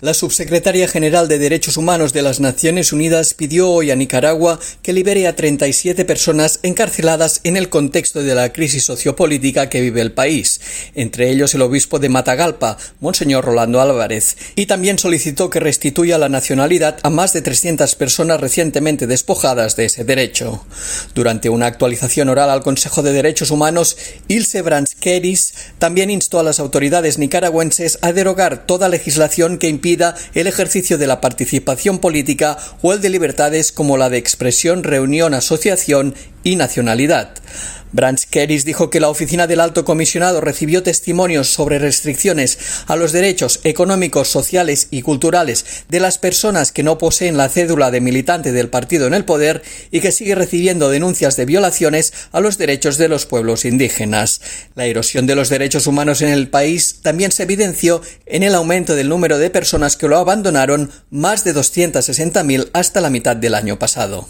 La subsecretaria general de Derechos Humanos de las Naciones Unidas pidió hoy a Nicaragua que libere a 37 personas encarceladas en el contexto de la crisis sociopolítica que vive el país, entre ellos el obispo de Matagalpa, Monseñor Rolando Álvarez, y también solicitó que restituya la nacionalidad a más de 300 personas recientemente despojadas de ese derecho. Durante una actualización oral al Consejo de Derechos Humanos, Ilse Branskeris también instó a las autoridades nicaragüenses a derogar toda legislación que impide el ejercicio de la participación política o el de libertades como la de expresión, reunión, asociación y nacionalidad. Branch Keris dijo que la oficina del alto comisionado recibió testimonios sobre restricciones a los derechos económicos, sociales y culturales de las personas que no poseen la cédula de militante del partido en el poder y que sigue recibiendo denuncias de violaciones a los derechos de los pueblos indígenas. La erosión de los derechos humanos en el país también se evidenció en el aumento del número de personas que lo abandonaron, más de 260.000 hasta la mitad del año pasado.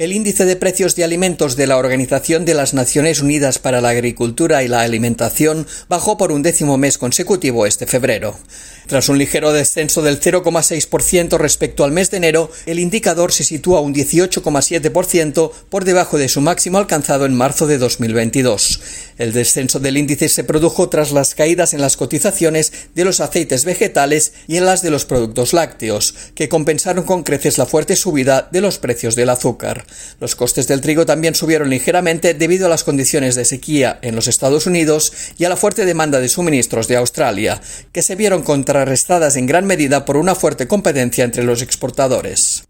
El índice de precios de alimentos de la Organización de las Naciones Unidas para la Agricultura y la Alimentación bajó por un décimo mes consecutivo este febrero. Tras un ligero descenso del 0,6% respecto al mes de enero, el indicador se sitúa un 18,7% por debajo de su máximo alcanzado en marzo de 2022. El descenso del índice se produjo tras las caídas en las cotizaciones de los aceites vegetales y en las de los productos lácteos, que compensaron con creces la fuerte subida de los precios del azúcar. Los costes del trigo también subieron ligeramente debido a las condiciones de sequía en los Estados Unidos y a la fuerte demanda de suministros de Australia, que se vieron contrarrestadas en gran medida por una fuerte competencia entre los exportadores.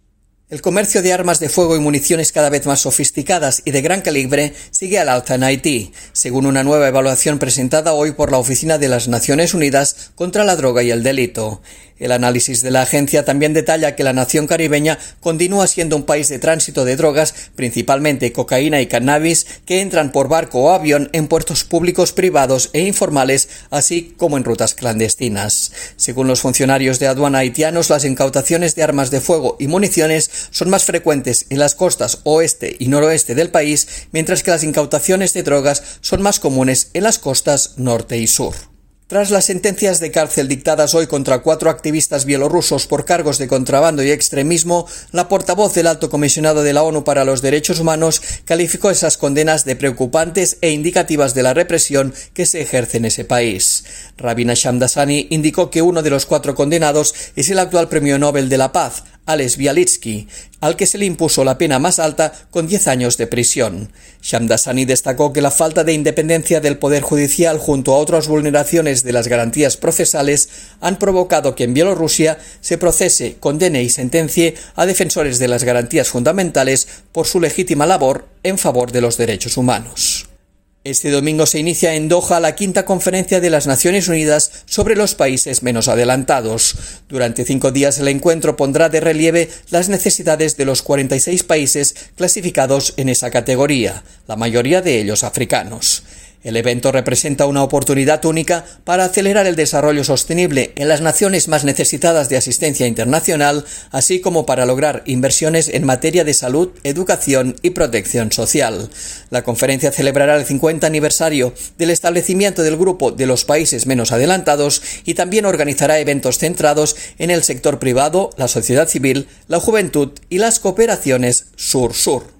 El comercio de armas de fuego y municiones cada vez más sofisticadas y de gran calibre sigue al alza en Haití, según una nueva evaluación presentada hoy por la Oficina de las Naciones Unidas contra la Droga y el Delito. El análisis de la agencia también detalla que la nación caribeña continúa siendo un país de tránsito de drogas, principalmente cocaína y cannabis, que entran por barco o avión en puertos públicos, privados e informales, así como en rutas clandestinas. Según los funcionarios de aduana haitianos, las incautaciones de armas de fuego y municiones son más frecuentes en las costas oeste y noroeste del país, mientras que las incautaciones de drogas son más comunes en las costas norte y sur. Tras las sentencias de cárcel dictadas hoy contra cuatro activistas bielorrusos por cargos de contrabando y extremismo, la portavoz del Alto Comisionado de la ONU para los Derechos Humanos calificó esas condenas de preocupantes e indicativas de la represión que se ejerce en ese país. Rabina Shamdasani indicó que uno de los cuatro condenados es el actual Premio Nobel de la Paz, Alex Bialitsky, al que se le impuso la pena más alta con 10 años de prisión. Shamdasani destacó que la falta de independencia del Poder Judicial junto a otras vulneraciones de las garantías procesales han provocado que en Bielorrusia se procese, condene y sentencie a defensores de las garantías fundamentales por su legítima labor en favor de los derechos humanos. Este domingo se inicia en Doha la quinta conferencia de las Naciones Unidas sobre los países menos adelantados. Durante cinco días el encuentro pondrá de relieve las necesidades de los 46 países clasificados en esa categoría, la mayoría de ellos africanos. El evento representa una oportunidad única para acelerar el desarrollo sostenible en las naciones más necesitadas de asistencia internacional, así como para lograr inversiones en materia de salud, educación y protección social. La conferencia celebrará el 50 aniversario del establecimiento del grupo de los países menos adelantados y también organizará eventos centrados en el sector privado, la sociedad civil, la juventud y las cooperaciones sur-sur.